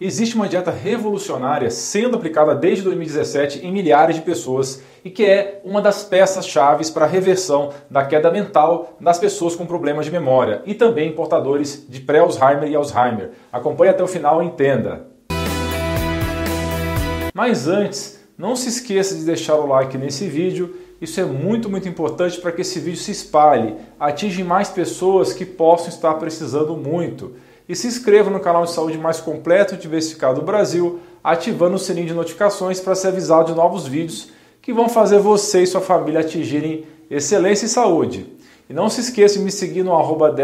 Existe uma dieta revolucionária sendo aplicada desde 2017 em milhares de pessoas e que é uma das peças-chave para a reversão da queda mental das pessoas com problemas de memória e também portadores de pré-Alzheimer e Alzheimer. Acompanhe até o final e entenda. Mas antes, não se esqueça de deixar o like nesse vídeo. Isso é muito, muito importante para que esse vídeo se espalhe, atinja mais pessoas que possam estar precisando muito e se inscreva no canal de saúde mais completo e diversificado do Brasil, ativando o sininho de notificações para ser avisado de novos vídeos que vão fazer você e sua família atingirem excelência e saúde. E não se esqueça de me seguir no arroba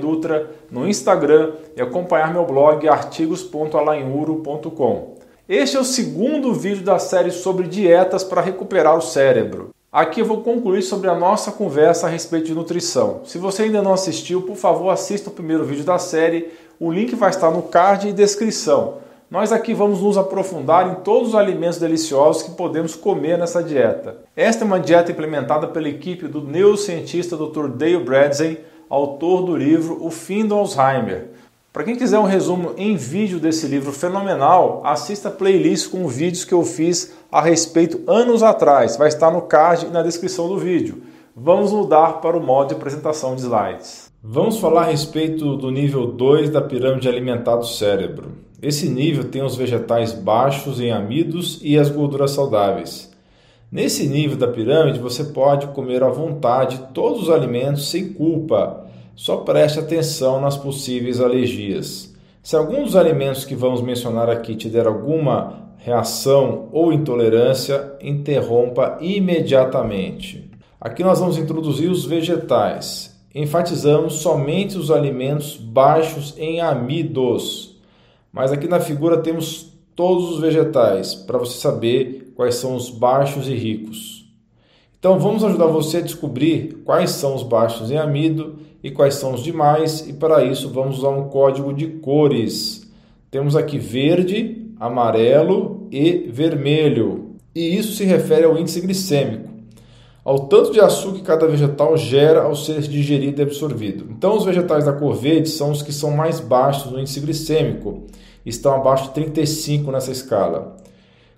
Dutra, no Instagram e acompanhar meu blog artigos.alainuro.com. Este é o segundo vídeo da série sobre dietas para recuperar o cérebro. Aqui eu vou concluir sobre a nossa conversa a respeito de nutrição. Se você ainda não assistiu, por favor assista o primeiro vídeo da série o link vai estar no card e descrição. Nós aqui vamos nos aprofundar em todos os alimentos deliciosos que podemos comer nessa dieta. Esta é uma dieta implementada pela equipe do neurocientista Dr. Dale Bradley, autor do livro O Fim do Alzheimer. Para quem quiser um resumo em vídeo desse livro fenomenal, assista a playlist com vídeos que eu fiz a respeito anos atrás. Vai estar no card e na descrição do vídeo. Vamos mudar para o modo de apresentação de slides. Vamos falar a respeito do nível 2 da pirâmide alimentar do cérebro. Esse nível tem os vegetais baixos em amidos e as gorduras saudáveis. Nesse nível da pirâmide, você pode comer à vontade todos os alimentos sem culpa. Só preste atenção nas possíveis alergias. Se algum dos alimentos que vamos mencionar aqui te der alguma reação ou intolerância, interrompa imediatamente. Aqui nós vamos introduzir os vegetais enfatizamos somente os alimentos baixos em amidos. Mas aqui na figura temos todos os vegetais para você saber quais são os baixos e ricos. Então vamos ajudar você a descobrir quais são os baixos em amido e quais são os demais, e para isso vamos usar um código de cores. Temos aqui verde, amarelo e vermelho. E isso se refere ao índice glicêmico ao tanto de açúcar que cada vegetal gera ao ser digerido e absorvido. Então, os vegetais da cor verde são os que são mais baixos no índice glicêmico, estão abaixo de 35 nessa escala.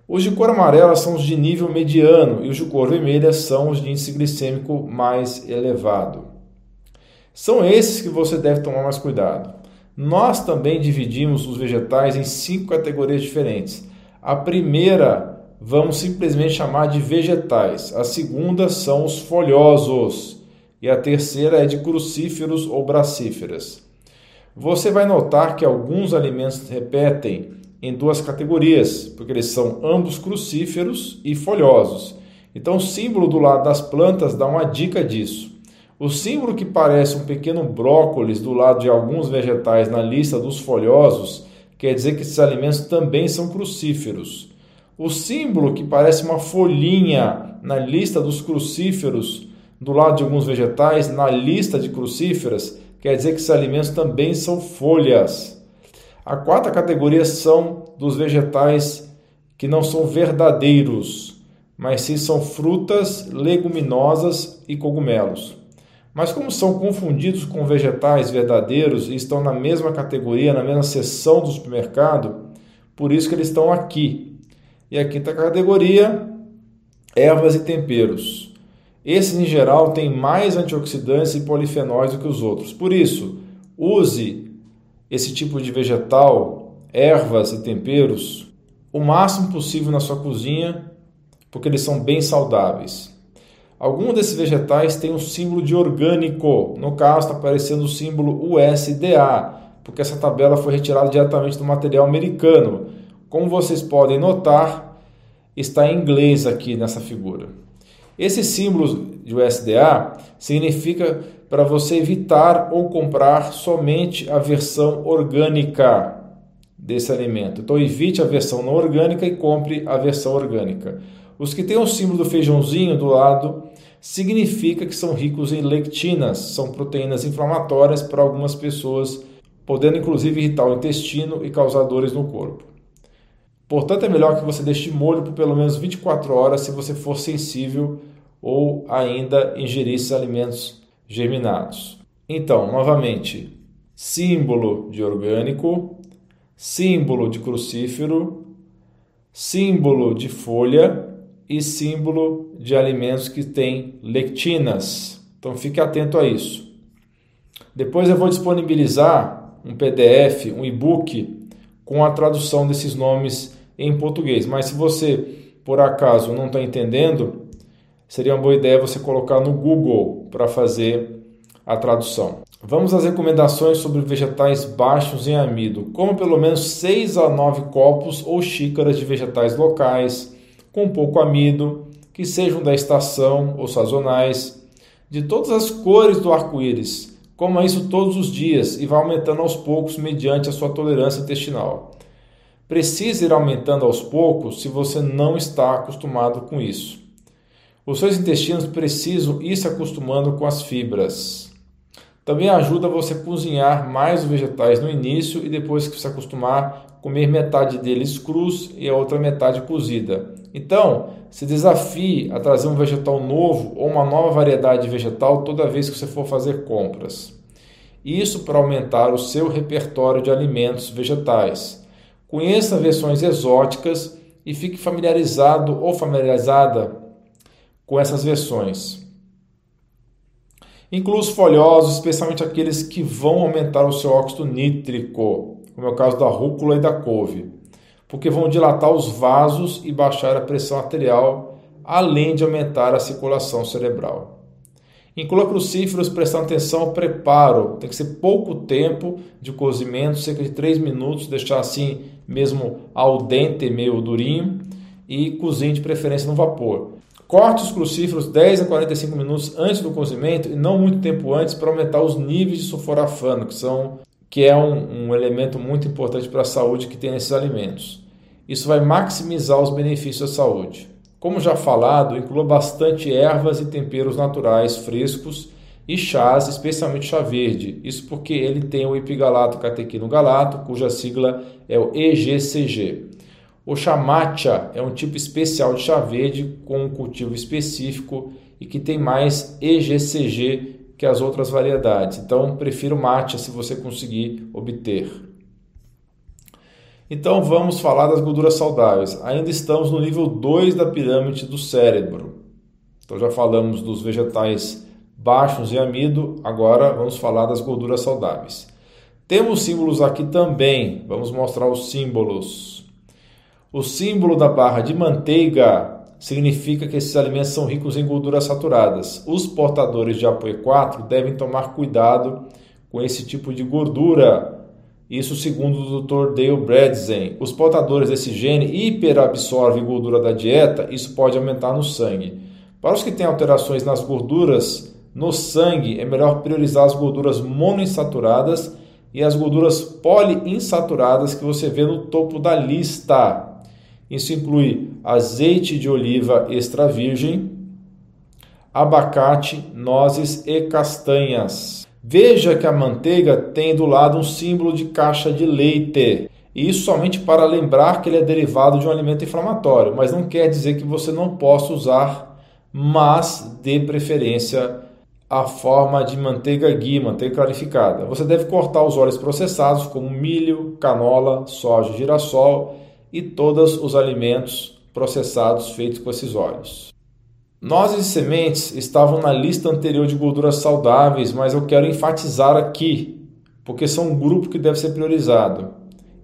Os de cor amarela são os de nível mediano e os de cor vermelha são os de índice glicêmico mais elevado. São esses que você deve tomar mais cuidado. Nós também dividimos os vegetais em cinco categorias diferentes. A primeira vamos simplesmente chamar de vegetais. A segunda são os folhosos e a terceira é de crucíferos ou bracíferas. Você vai notar que alguns alimentos repetem em duas categorias, porque eles são ambos crucíferos e folhosos. Então, o símbolo do lado das plantas dá uma dica disso. O símbolo que parece um pequeno brócolis do lado de alguns vegetais na lista dos folhosos quer dizer que esses alimentos também são crucíferos. O símbolo que parece uma folhinha na lista dos crucíferos, do lado de alguns vegetais, na lista de crucíferas, quer dizer que esses alimentos também são folhas. A quarta categoria são dos vegetais que não são verdadeiros, mas sim são frutas, leguminosas e cogumelos. Mas como são confundidos com vegetais verdadeiros e estão na mesma categoria, na mesma seção do supermercado, por isso que eles estão aqui. E a quinta categoria, ervas e temperos. Esses, em geral, têm mais antioxidantes e polifenóis do que os outros. Por isso, use esse tipo de vegetal, ervas e temperos, o máximo possível na sua cozinha, porque eles são bem saudáveis. Alguns desses vegetais têm um símbolo de orgânico. No caso, está aparecendo o símbolo USDA, porque essa tabela foi retirada diretamente do material americano. Como vocês podem notar, está em inglês aqui nessa figura. Esse símbolo de USDA significa para você evitar ou comprar somente a versão orgânica desse alimento. Então evite a versão não orgânica e compre a versão orgânica. Os que têm o símbolo do feijãozinho do lado significa que são ricos em lectinas, são proteínas inflamatórias para algumas pessoas, podendo inclusive irritar o intestino e causar dores no corpo. Portanto, é melhor que você deixe molho por pelo menos 24 horas se você for sensível ou ainda ingerir esses alimentos germinados. Então, novamente, símbolo de orgânico, símbolo de crucífero, símbolo de folha e símbolo de alimentos que têm lectinas. Então fique atento a isso. Depois eu vou disponibilizar um PDF, um e-book com a tradução desses nomes em português. Mas se você por acaso não está entendendo, seria uma boa ideia você colocar no Google para fazer a tradução. Vamos às recomendações sobre vegetais baixos em amido. Como pelo menos 6 a 9 copos ou xícaras de vegetais locais, com pouco amido, que sejam da estação ou sazonais, de todas as cores do arco-íris. Coma isso todos os dias e vá aumentando aos poucos mediante a sua tolerância intestinal. Precisa ir aumentando aos poucos se você não está acostumado com isso. Os seus intestinos precisam ir se acostumando com as fibras. Também ajuda você a cozinhar mais os vegetais no início e depois que se acostumar, comer metade deles crus e a outra metade cozida. Então, se desafie a trazer um vegetal novo ou uma nova variedade de vegetal toda vez que você for fazer compras. Isso para aumentar o seu repertório de alimentos vegetais. Conheça versões exóticas e fique familiarizado ou familiarizada com essas versões. Inclua os folhosos, especialmente aqueles que vão aumentar o seu óxido nítrico, como é o caso da rúcula e da couve, porque vão dilatar os vasos e baixar a pressão arterial, além de aumentar a circulação cerebral. Inclua crucíferos prestando atenção ao preparo. Tem que ser pouco tempo de cozimento, cerca de 3 minutos, deixar assim mesmo al dente, meio durinho, e cozinhe de preferência no vapor. Corte os crucíferos 10 a 45 minutos antes do cozimento e não muito tempo antes para aumentar os níveis de sulforafano, que, são, que é um, um elemento muito importante para a saúde que tem nesses alimentos. Isso vai maximizar os benefícios da saúde. Como já falado, inclua bastante ervas e temperos naturais frescos e chás, especialmente chá verde. Isso porque ele tem o epigalato catequino galato, cuja sigla é o EGCG. O chamacha é um tipo especial de chá verde com um cultivo específico e que tem mais EGCG que as outras variedades. Então, prefiro matcha se você conseguir obter. Então, vamos falar das gorduras saudáveis. Ainda estamos no nível 2 da pirâmide do cérebro. Então, já falamos dos vegetais baixos em amido, agora vamos falar das gorduras saudáveis. Temos símbolos aqui também, vamos mostrar os símbolos. O símbolo da barra de manteiga significa que esses alimentos são ricos em gorduras saturadas. Os portadores de ApoE4 devem tomar cuidado com esse tipo de gordura. Isso segundo o Dr. Dale Bredesen. Os portadores desse gene hiperabsorvem gordura da dieta, isso pode aumentar no sangue. Para os que têm alterações nas gorduras no sangue, é melhor priorizar as gorduras monoinsaturadas e as gorduras poliinsaturadas que você vê no topo da lista. Isso inclui azeite de oliva extra virgem, abacate, nozes e castanhas. Veja que a manteiga tem do lado um símbolo de caixa de leite. Isso somente para lembrar que ele é derivado de um alimento inflamatório, mas não quer dizer que você não possa usar, mas de preferência a forma de manteiga ghee, manteiga clarificada. Você deve cortar os óleos processados como milho, canola, soja, girassol e todos os alimentos processados feitos com esses óleos. Nozes e sementes estavam na lista anterior de gorduras saudáveis, mas eu quero enfatizar aqui, porque são um grupo que deve ser priorizado.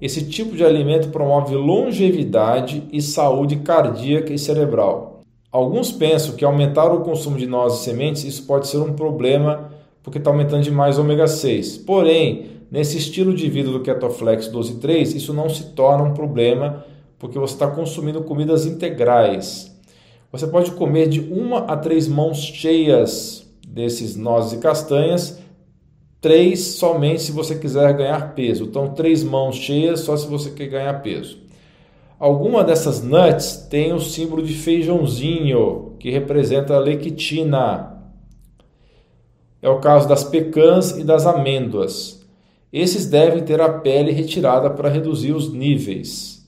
Esse tipo de alimento promove longevidade e saúde cardíaca e cerebral. Alguns pensam que aumentar o consumo de nozes e sementes isso pode ser um problema porque está aumentando demais o ômega 6. Porém, Nesse estilo de vida do Ketoflex 12.3, isso não se torna um problema porque você está consumindo comidas integrais. Você pode comer de uma a três mãos cheias desses nozes e castanhas, três somente se você quiser ganhar peso. Então, três mãos cheias só se você quer ganhar peso. Alguma dessas nuts tem o símbolo de feijãozinho, que representa a lectina. É o caso das pecãs e das amêndoas. Esses devem ter a pele retirada para reduzir os níveis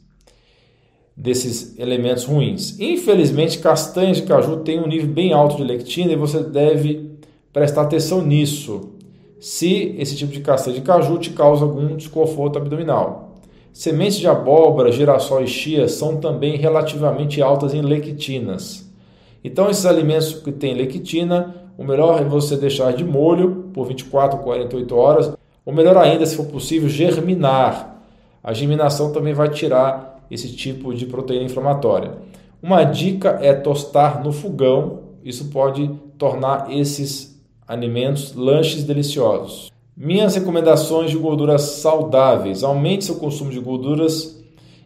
desses elementos ruins. Infelizmente, castanhas de caju têm um nível bem alto de lectina e você deve prestar atenção nisso. Se esse tipo de castanha de caju te causa algum desconforto abdominal. Sementes de abóbora, girassol e chia são também relativamente altas em lectinas. Então, esses alimentos que têm lectina, o melhor é você deixar de molho por 24 ou 48 horas, ou melhor ainda, se for possível, germinar. A germinação também vai tirar esse tipo de proteína inflamatória. Uma dica é tostar no fogão, isso pode tornar esses alimentos lanches deliciosos. Minhas recomendações de gorduras saudáveis: aumente seu consumo de gorduras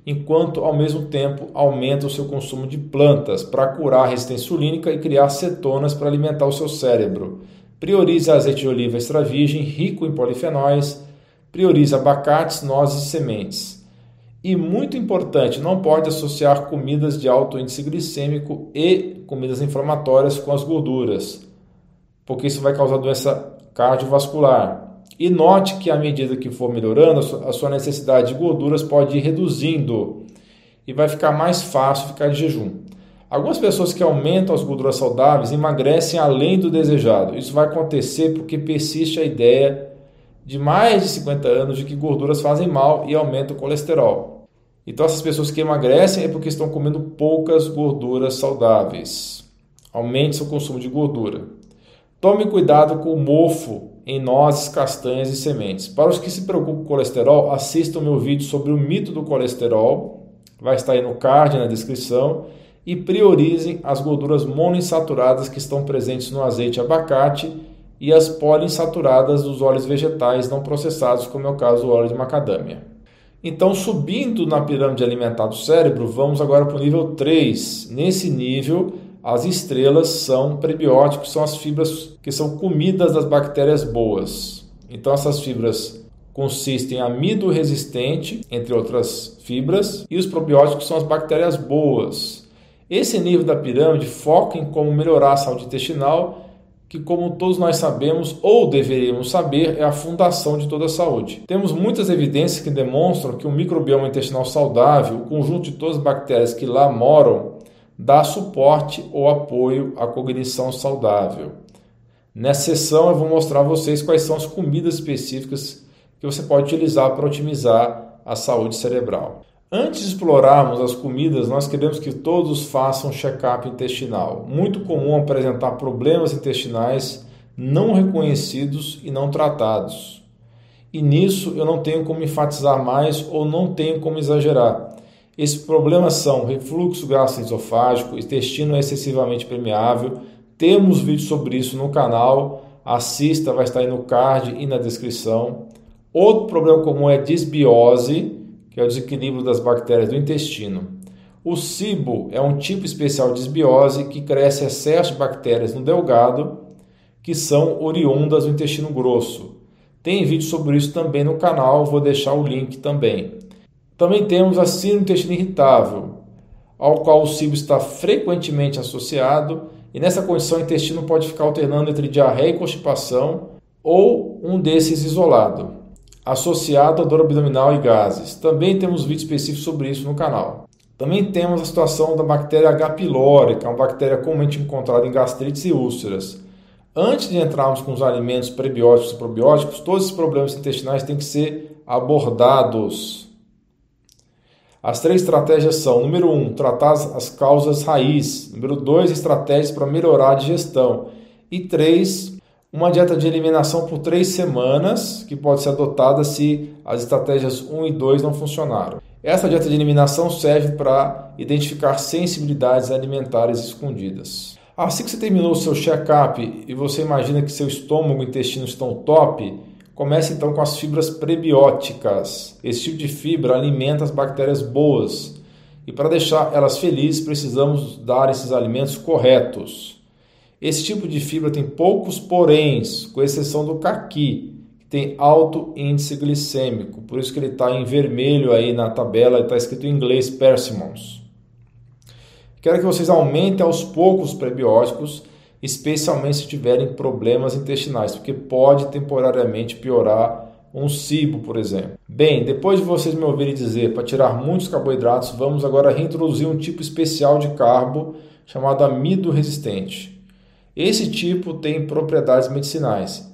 enquanto ao mesmo tempo aumenta o seu consumo de plantas para curar a resistência insulínica e criar cetonas para alimentar o seu cérebro. Priorize azeite de oliva extra virgem, rico em polifenóis. Priorize abacates, nozes e sementes. E muito importante, não pode associar comidas de alto índice glicêmico e comidas inflamatórias com as gorduras, porque isso vai causar doença cardiovascular. E note que à medida que for melhorando, a sua necessidade de gorduras pode ir reduzindo e vai ficar mais fácil ficar de jejum. Algumas pessoas que aumentam as gorduras saudáveis emagrecem além do desejado. Isso vai acontecer porque persiste a ideia de mais de 50 anos de que gorduras fazem mal e aumentam o colesterol. Então, essas pessoas que emagrecem é porque estão comendo poucas gorduras saudáveis. Aumente seu consumo de gordura. Tome cuidado com o mofo em nozes, castanhas e sementes. Para os que se preocupam com colesterol, assistam meu vídeo sobre o mito do colesterol. Vai estar aí no card, na descrição. E priorizem as gorduras monoinsaturadas que estão presentes no azeite abacate e as poliinsaturadas dos óleos vegetais não processados, como é o caso do óleo de macadâmia. Então, subindo na pirâmide alimentar do cérebro, vamos agora para o nível 3. Nesse nível, as estrelas são prebióticos, são as fibras que são comidas das bactérias boas. Então, essas fibras consistem em amido resistente, entre outras fibras, e os probióticos são as bactérias boas. Esse nível da pirâmide foca em como melhorar a saúde intestinal que, como todos nós sabemos ou deveríamos saber, é a fundação de toda a saúde. Temos muitas evidências que demonstram que o microbioma intestinal saudável, o conjunto de todas as bactérias que lá moram, dá suporte ou apoio à cognição saudável. Nessa sessão eu vou mostrar a vocês quais são as comidas específicas que você pode utilizar para otimizar a saúde cerebral. Antes de explorarmos as comidas, nós queremos que todos façam check-up intestinal. Muito comum apresentar problemas intestinais não reconhecidos e não tratados. E nisso eu não tenho como enfatizar mais ou não tenho como exagerar. Esses problemas são refluxo gastroesofágico, intestino excessivamente permeável. Temos vídeo sobre isso no canal. Assista, vai estar aí no card e na descrição. Outro problema comum é disbiose que é o desequilíbrio das bactérias do intestino. O cibo é um tipo especial de desbiose que cresce excesso de bactérias no delgado, que são oriundas do intestino grosso. Tem vídeo sobre isso também no canal, vou deixar o link também. Também temos a síndrome do intestino irritável, ao qual o cibo está frequentemente associado, e nessa condição o intestino pode ficar alternando entre diarreia e constipação ou um desses isolado associado à dor abdominal e gases. Também temos vídeo específico sobre isso no canal. Também temos a situação da bactéria H. pylori, que é uma bactéria comumente encontrada em gastrites e úlceras. Antes de entrarmos com os alimentos prebióticos e probióticos, todos esses problemas intestinais têm que ser abordados. As três estratégias são: número um, tratar as causas raiz. Número dois, estratégias para melhorar a digestão. E três, uma dieta de eliminação por três semanas, que pode ser adotada se as estratégias 1 e 2 não funcionaram. Essa dieta de eliminação serve para identificar sensibilidades alimentares escondidas. Assim que você terminou o seu check-up e você imagina que seu estômago e intestino estão top, comece então com as fibras prebióticas. Esse tipo de fibra alimenta as bactérias boas. E para deixar elas felizes, precisamos dar esses alimentos corretos. Esse tipo de fibra tem poucos poréns, com exceção do caqui, que tem alto índice glicêmico, por isso que ele está em vermelho aí na tabela, está escrito em inglês persimmons. Quero que vocês aumentem aos poucos os prebióticos, especialmente se tiverem problemas intestinais, porque pode temporariamente piorar um cibo, por exemplo. Bem, depois de vocês me ouvirem dizer para tirar muitos carboidratos, vamos agora reintroduzir um tipo especial de carbo chamado amido resistente. Esse tipo tem propriedades medicinais.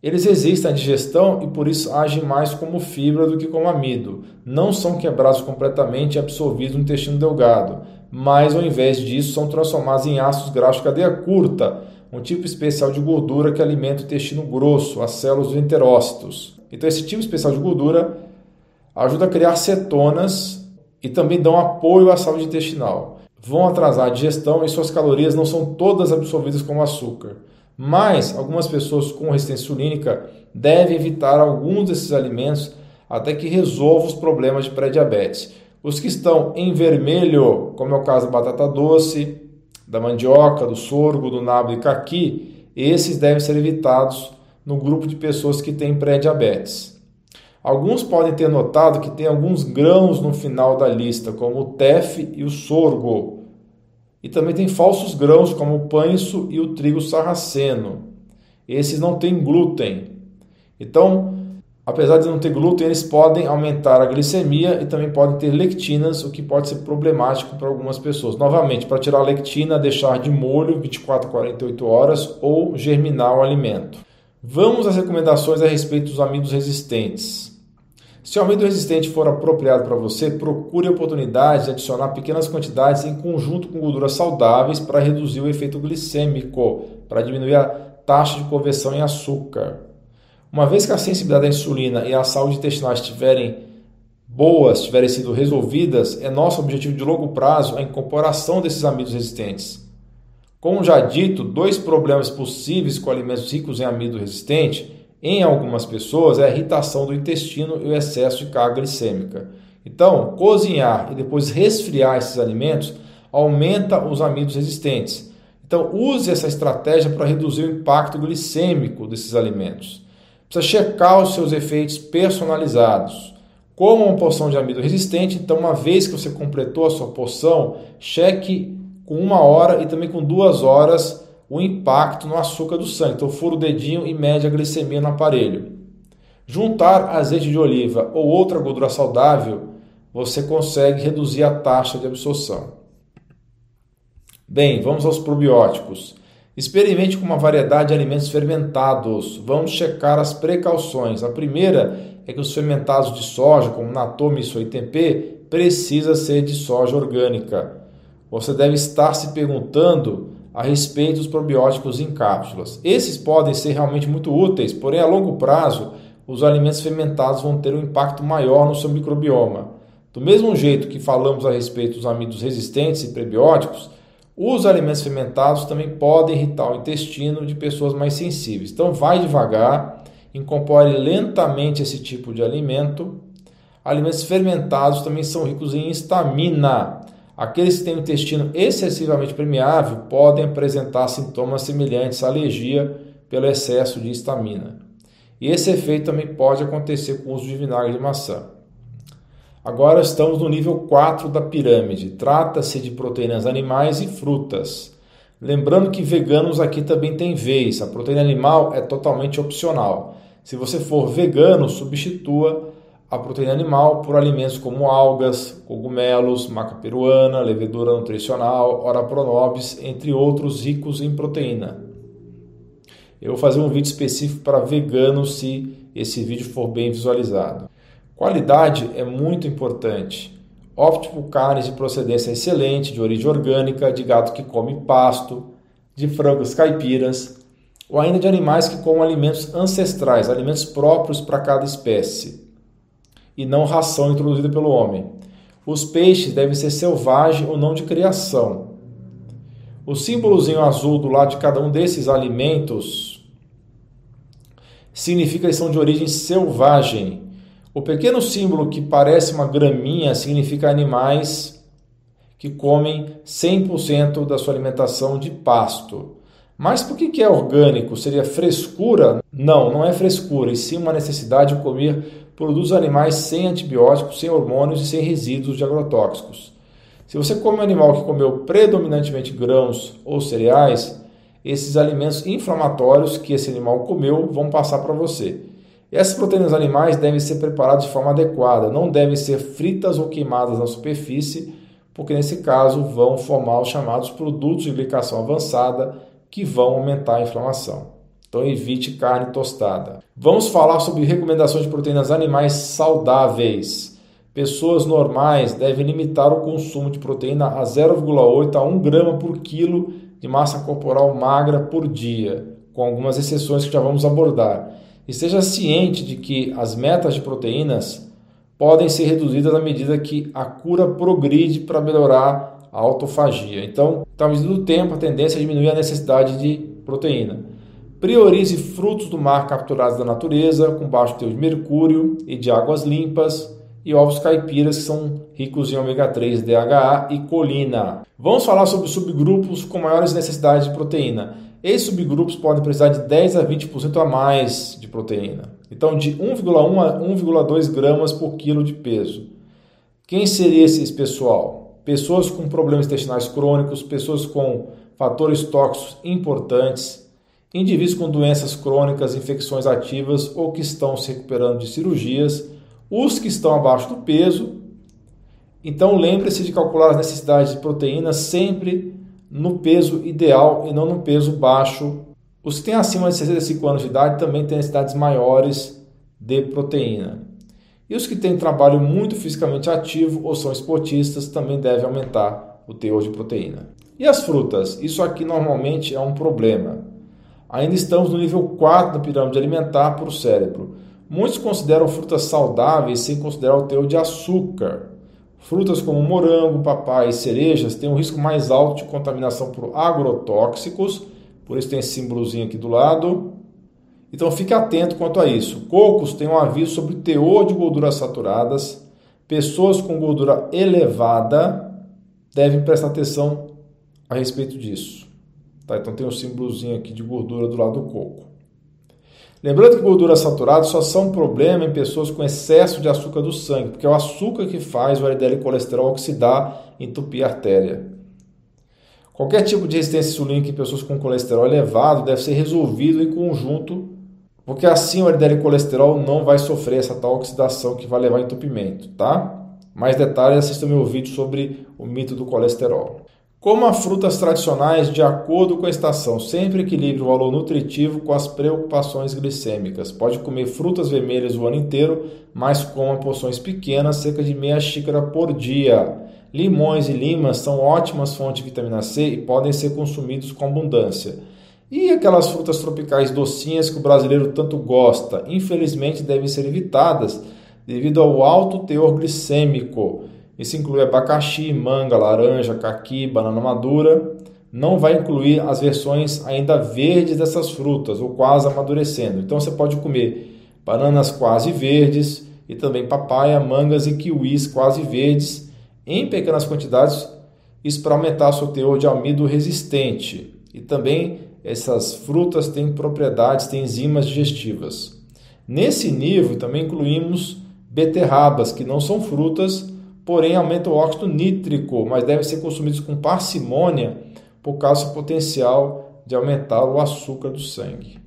Eles resistem à digestão e por isso agem mais como fibra do que como amido. Não são quebrados completamente e absorvidos no intestino delgado, mas ao invés disso são transformados em ácidos graxos de cadeia curta, um tipo especial de gordura que alimenta o intestino grosso, as células dos enterócitos. Então esse tipo especial de gordura ajuda a criar cetonas e também dão apoio à saúde intestinal. Vão atrasar a digestão e suas calorias não são todas absorvidas como açúcar. Mas algumas pessoas com resistência insulínica devem evitar alguns desses alimentos até que resolva os problemas de pré-diabetes. Os que estão em vermelho, como é o caso da batata doce, da mandioca, do sorgo, do nabo e caqui, esses devem ser evitados no grupo de pessoas que têm pré-diabetes. Alguns podem ter notado que tem alguns grãos no final da lista, como o tefe e o sorgo. E também tem falsos grãos como o pães e o trigo sarraceno. Esses não têm glúten. Então, apesar de não ter glúten, eles podem aumentar a glicemia e também podem ter lectinas, o que pode ser problemático para algumas pessoas. Novamente, para tirar a lectina, deixar de molho 24 a 48 horas ou germinar o alimento. Vamos às recomendações a respeito dos amidos resistentes. Se o amido resistente for apropriado para você, procure a oportunidade de adicionar pequenas quantidades em conjunto com gorduras saudáveis para reduzir o efeito glicêmico, para diminuir a taxa de conversão em açúcar. Uma vez que a sensibilidade à insulina e a saúde intestinal estiverem boas, tiverem sido resolvidas, é nosso objetivo de longo prazo a incorporação desses amidos resistentes. Como já dito, dois problemas possíveis com alimentos ricos em amido resistente em algumas pessoas é a irritação do intestino e o excesso de carga glicêmica. Então, cozinhar e depois resfriar esses alimentos aumenta os amidos resistentes. Então, use essa estratégia para reduzir o impacto glicêmico desses alimentos. Precisa checar os seus efeitos personalizados. Como uma porção de amido resistente, então, uma vez que você completou a sua porção, cheque com uma hora e também com duas horas o impacto no açúcar do sangue. Então, fura o dedinho e mede a glicemia no aparelho. Juntar azeite de oliva ou outra gordura saudável, você consegue reduzir a taxa de absorção. Bem, vamos aos probióticos. Experimente com uma variedade de alimentos fermentados. Vamos checar as precauções. A primeira é que os fermentados de soja, como natome e soy tempê, precisa ser de soja orgânica. Você deve estar se perguntando a respeito dos probióticos em cápsulas. Esses podem ser realmente muito úteis, porém a longo prazo os alimentos fermentados vão ter um impacto maior no seu microbioma. Do mesmo jeito que falamos a respeito dos amidos resistentes e prebióticos, os alimentos fermentados também podem irritar o intestino de pessoas mais sensíveis. Então vai devagar, incorpore lentamente esse tipo de alimento. Alimentos fermentados também são ricos em histamina, Aqueles que têm o intestino excessivamente permeável podem apresentar sintomas semelhantes à alergia pelo excesso de histamina. E esse efeito também pode acontecer com o uso de vinagre de maçã. Agora estamos no nível 4 da pirâmide. Trata-se de proteínas animais e frutas. Lembrando que veganos aqui também tem vez. A proteína animal é totalmente opcional. Se você for vegano, substitua a proteína animal por alimentos como algas, cogumelos, maca peruana, levedura nutricional, ora pronobis, entre outros ricos em proteína. Eu vou fazer um vídeo específico para veganos se esse vídeo for bem visualizado. Qualidade é muito importante. Opte por carnes de procedência excelente, de origem orgânica, de gato que come pasto, de frangos caipiras, ou ainda de animais que comem alimentos ancestrais, alimentos próprios para cada espécie e não ração introduzida pelo homem. Os peixes devem ser selvagens ou não de criação. O símbolozinho azul do lado de cada um desses alimentos significa que são de origem selvagem. O pequeno símbolo que parece uma graminha significa animais que comem 100% da sua alimentação de pasto. Mas por que é orgânico? Seria frescura? Não, não é frescura, e sim uma necessidade de comer produtos animais sem antibióticos, sem hormônios e sem resíduos de agrotóxicos. Se você come um animal que comeu predominantemente grãos ou cereais, esses alimentos inflamatórios que esse animal comeu vão passar para você. Essas proteínas animais devem ser preparadas de forma adequada, não devem ser fritas ou queimadas na superfície, porque nesse caso vão formar os chamados produtos de glicação avançada, que vão aumentar a inflamação. Então evite carne tostada. Vamos falar sobre recomendações de proteínas animais saudáveis. Pessoas normais devem limitar o consumo de proteína a 0,8 a 1 grama por quilo de massa corporal magra por dia, com algumas exceções que já vamos abordar. Esteja ciente de que as metas de proteínas podem ser reduzidas à medida que a cura progride para melhorar a autofagia. Então, à medida do tempo, a tendência é diminuir a necessidade de proteína. Priorize frutos do mar capturados da natureza, com baixo teor de mercúrio e de águas limpas, e ovos caipiras, que são ricos em ômega 3, DHA e colina. Vamos falar sobre subgrupos com maiores necessidades de proteína. Esses subgrupos podem precisar de 10 a 20% a mais de proteína. Então, de 1,1 a 1,2 gramas por quilo de peso. Quem seria esse pessoal? Pessoas com problemas intestinais crônicos, pessoas com fatores tóxicos importantes, indivíduos com doenças crônicas, infecções ativas ou que estão se recuperando de cirurgias, os que estão abaixo do peso. Então lembre-se de calcular as necessidades de proteína sempre no peso ideal e não no peso baixo. Os que têm acima de 65 anos de idade também têm necessidades maiores de proteína. E os que têm trabalho muito fisicamente ativo ou são esportistas também devem aumentar o teor de proteína. E as frutas? Isso aqui normalmente é um problema. Ainda estamos no nível 4 da pirâmide alimentar para o cérebro. Muitos consideram frutas saudáveis sem considerar o teor de açúcar. Frutas como morango, papai e cerejas têm um risco mais alto de contaminação por agrotóxicos, por isso tem esse símbolozinho aqui do lado. Então fique atento quanto a isso. Cocos têm um aviso sobre o teor de gorduras saturadas. Pessoas com gordura elevada devem prestar atenção a respeito disso. Tá? Então tem um símbolozinho aqui de gordura do lado do coco. Lembrando que gorduras saturadas só são um problema em pessoas com excesso de açúcar do sangue, porque é o açúcar que faz o LDL colesterol oxidar e entupir a artéria. Qualquer tipo de resistência insulínica em pessoas com colesterol elevado deve ser resolvido em conjunto, porque assim o LDL colesterol não vai sofrer essa tal oxidação que vai levar a entupimento, tá? Mais detalhes, assista meu vídeo sobre o mito do colesterol. Coma frutas tradicionais de acordo com a estação, sempre equilibre o valor nutritivo com as preocupações glicêmicas. Pode comer frutas vermelhas o ano inteiro, mas coma porções pequenas, cerca de meia xícara por dia. Limões e limas são ótimas fontes de vitamina C e podem ser consumidos com abundância. E aquelas frutas tropicais docinhas que o brasileiro tanto gosta, infelizmente devem ser evitadas devido ao alto teor glicêmico. Isso inclui abacaxi, manga, laranja, caqui, banana madura. Não vai incluir as versões ainda verdes dessas frutas ou quase amadurecendo. Então você pode comer bananas quase verdes e também papaya, mangas e kiwis quase verdes em pequenas quantidades, isso para aumentar seu teor de amido resistente. E também essas frutas têm propriedades, têm enzimas digestivas. Nesse nível também incluímos beterrabas, que não são frutas, porém aumenta o óxido nítrico, mas devem ser consumidos com parcimônia por causa do potencial de aumentar o açúcar do sangue.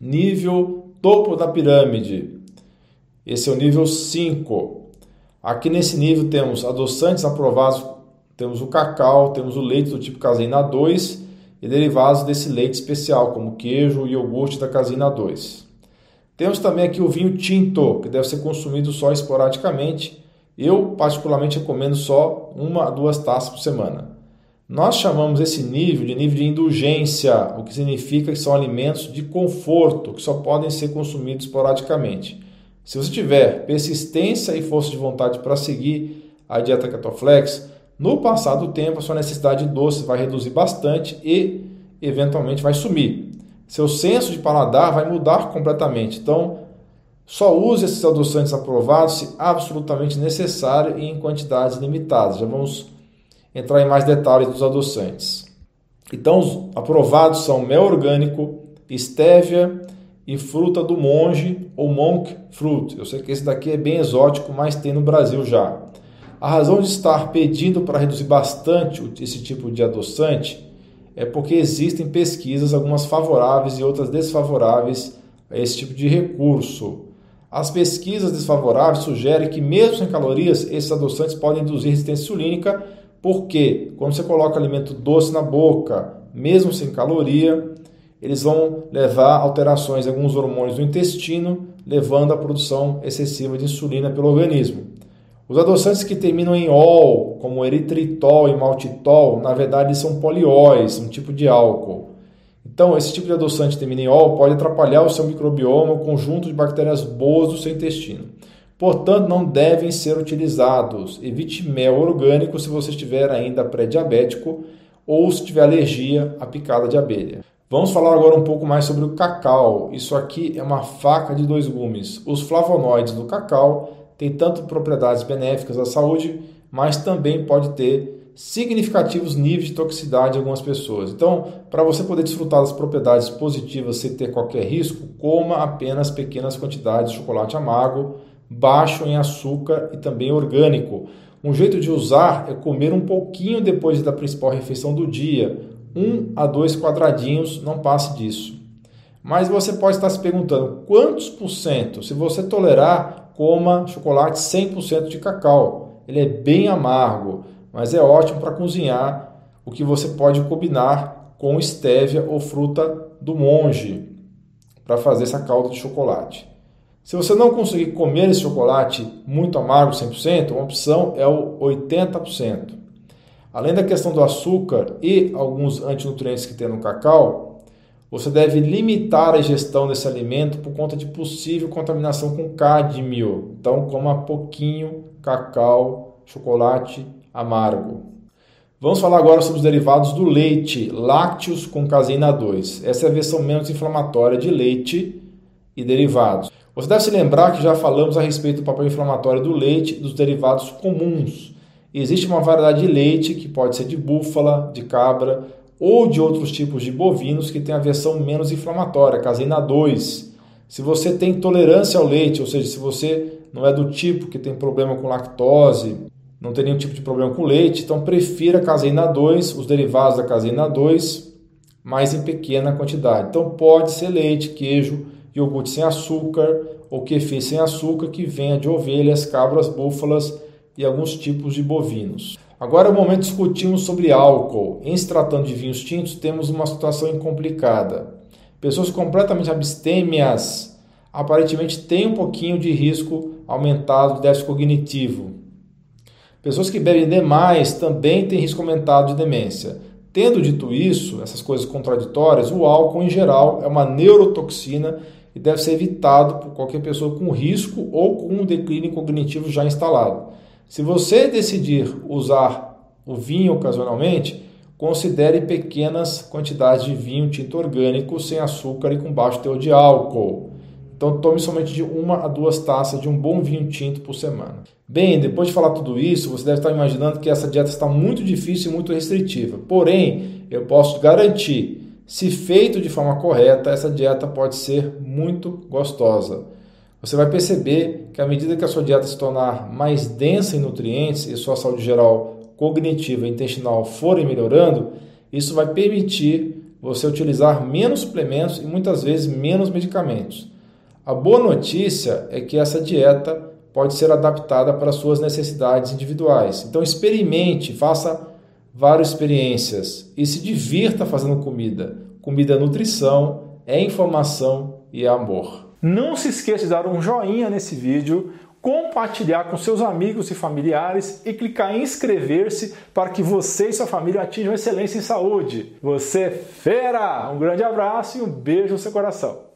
Nível topo da pirâmide. Esse é o nível 5. Aqui nesse nível temos adoçantes aprovados, temos o cacau, temos o leite do tipo caseína 2 e derivados desse leite especial, como queijo e iogurte da caseína 2. Temos também aqui o vinho tinto, que deve ser consumido só esporadicamente eu, particularmente, recomendo só uma a duas taças por semana. Nós chamamos esse nível de nível de indulgência, o que significa que são alimentos de conforto, que só podem ser consumidos esporadicamente. Se você tiver persistência e força de vontade para seguir a dieta Ketoflex, no passar do tempo a sua necessidade de doce vai reduzir bastante e eventualmente vai sumir. Seu senso de paladar vai mudar completamente. Então, só use esses adoçantes aprovados se absolutamente necessário e em quantidades limitadas. Já vamos entrar em mais detalhes dos adoçantes. Então, os aprovados são mel orgânico, estévia e fruta do monge ou monk fruit. Eu sei que esse daqui é bem exótico, mas tem no Brasil já. A razão de estar pedindo para reduzir bastante esse tipo de adoçante é porque existem pesquisas, algumas favoráveis e outras desfavoráveis a esse tipo de recurso. As pesquisas desfavoráveis sugerem que, mesmo sem calorias, esses adoçantes podem induzir resistência insulínica, porque quando você coloca alimento doce na boca, mesmo sem caloria, eles vão levar alterações em alguns hormônios do intestino, levando à produção excessiva de insulina pelo organismo. Os adoçantes que terminam em ol, como eritritol e maltitol, na verdade são polióis, um tipo de álcool. Então, esse tipo de adoçante termina em ol pode atrapalhar o seu microbioma, o conjunto de bactérias boas do seu intestino. Portanto, não devem ser utilizados. Evite mel orgânico se você estiver ainda pré-diabético ou se tiver alergia à picada de abelha. Vamos falar agora um pouco mais sobre o cacau. Isso aqui é uma faca de dois gumes. Os flavonoides do cacau têm tanto propriedades benéficas à saúde, mas também pode ter significativos níveis de toxicidade em algumas pessoas. Então, para você poder desfrutar das propriedades positivas sem ter qualquer risco, coma apenas pequenas quantidades de chocolate amargo, baixo em açúcar e também orgânico. Um jeito de usar é comer um pouquinho depois da principal refeição do dia, um a dois quadradinhos, não passe disso. Mas você pode estar se perguntando quantos por cento? Se você tolerar, coma chocolate 100% de cacau. Ele é bem amargo, mas é ótimo para cozinhar, o que você pode combinar com estévia ou fruta do monge para fazer essa calda de chocolate. Se você não conseguir comer esse chocolate muito amargo 100%, uma opção é o 80%. Além da questão do açúcar e alguns antinutrientes que tem no cacau, você deve limitar a ingestão desse alimento por conta de possível contaminação com cádmio. Então, coma pouquinho cacau, chocolate amargo. Vamos falar agora sobre os derivados do leite, lácteos com caseína 2. Essa é a versão menos inflamatória de leite e derivados. Você deve se lembrar que já falamos a respeito do papel inflamatório do leite e dos derivados comuns. Existe uma variedade de leite que pode ser de búfala, de cabra ou de outros tipos de bovinos que tem a versão menos inflamatória, caseína 2. Se você tem intolerância ao leite, ou seja, se você não é do tipo que tem problema com lactose, não tem nenhum tipo de problema com leite, então prefira a caseína 2, os derivados da caseína 2, mas em pequena quantidade. Então pode ser leite, queijo, iogurte sem açúcar ou kefir sem açúcar que venha de ovelhas, cabras, búfalas e alguns tipos de bovinos. Agora é o momento de discutirmos sobre álcool. Em se tratando de vinhos tintos, temos uma situação complicada. Pessoas completamente abstêmias aparentemente têm um pouquinho de risco aumentado de déficit cognitivo. Pessoas que bebem demais também têm risco aumentado de demência. Tendo dito isso, essas coisas contraditórias, o álcool em geral é uma neurotoxina e deve ser evitado por qualquer pessoa com risco ou com um declínio cognitivo já instalado. Se você decidir usar o vinho ocasionalmente, considere pequenas quantidades de vinho tinto orgânico sem açúcar e com baixo teor de álcool. Então tome somente de uma a duas taças de um bom vinho tinto por semana. Bem, depois de falar tudo isso, você deve estar imaginando que essa dieta está muito difícil e muito restritiva. Porém, eu posso garantir se feito de forma correta, essa dieta pode ser muito gostosa. Você vai perceber que à medida que a sua dieta se tornar mais densa em nutrientes e sua saúde geral cognitiva e intestinal forem melhorando, isso vai permitir você utilizar menos suplementos e muitas vezes menos medicamentos. A boa notícia é que essa dieta pode ser adaptada para suas necessidades individuais. Então experimente, faça várias experiências e se divirta fazendo comida. Comida é nutrição, é informação e é amor. Não se esqueça de dar um joinha nesse vídeo, compartilhar com seus amigos e familiares e clicar em inscrever-se para que você e sua família atinjam excelência em saúde. Você é fera! Um grande abraço e um beijo no seu coração.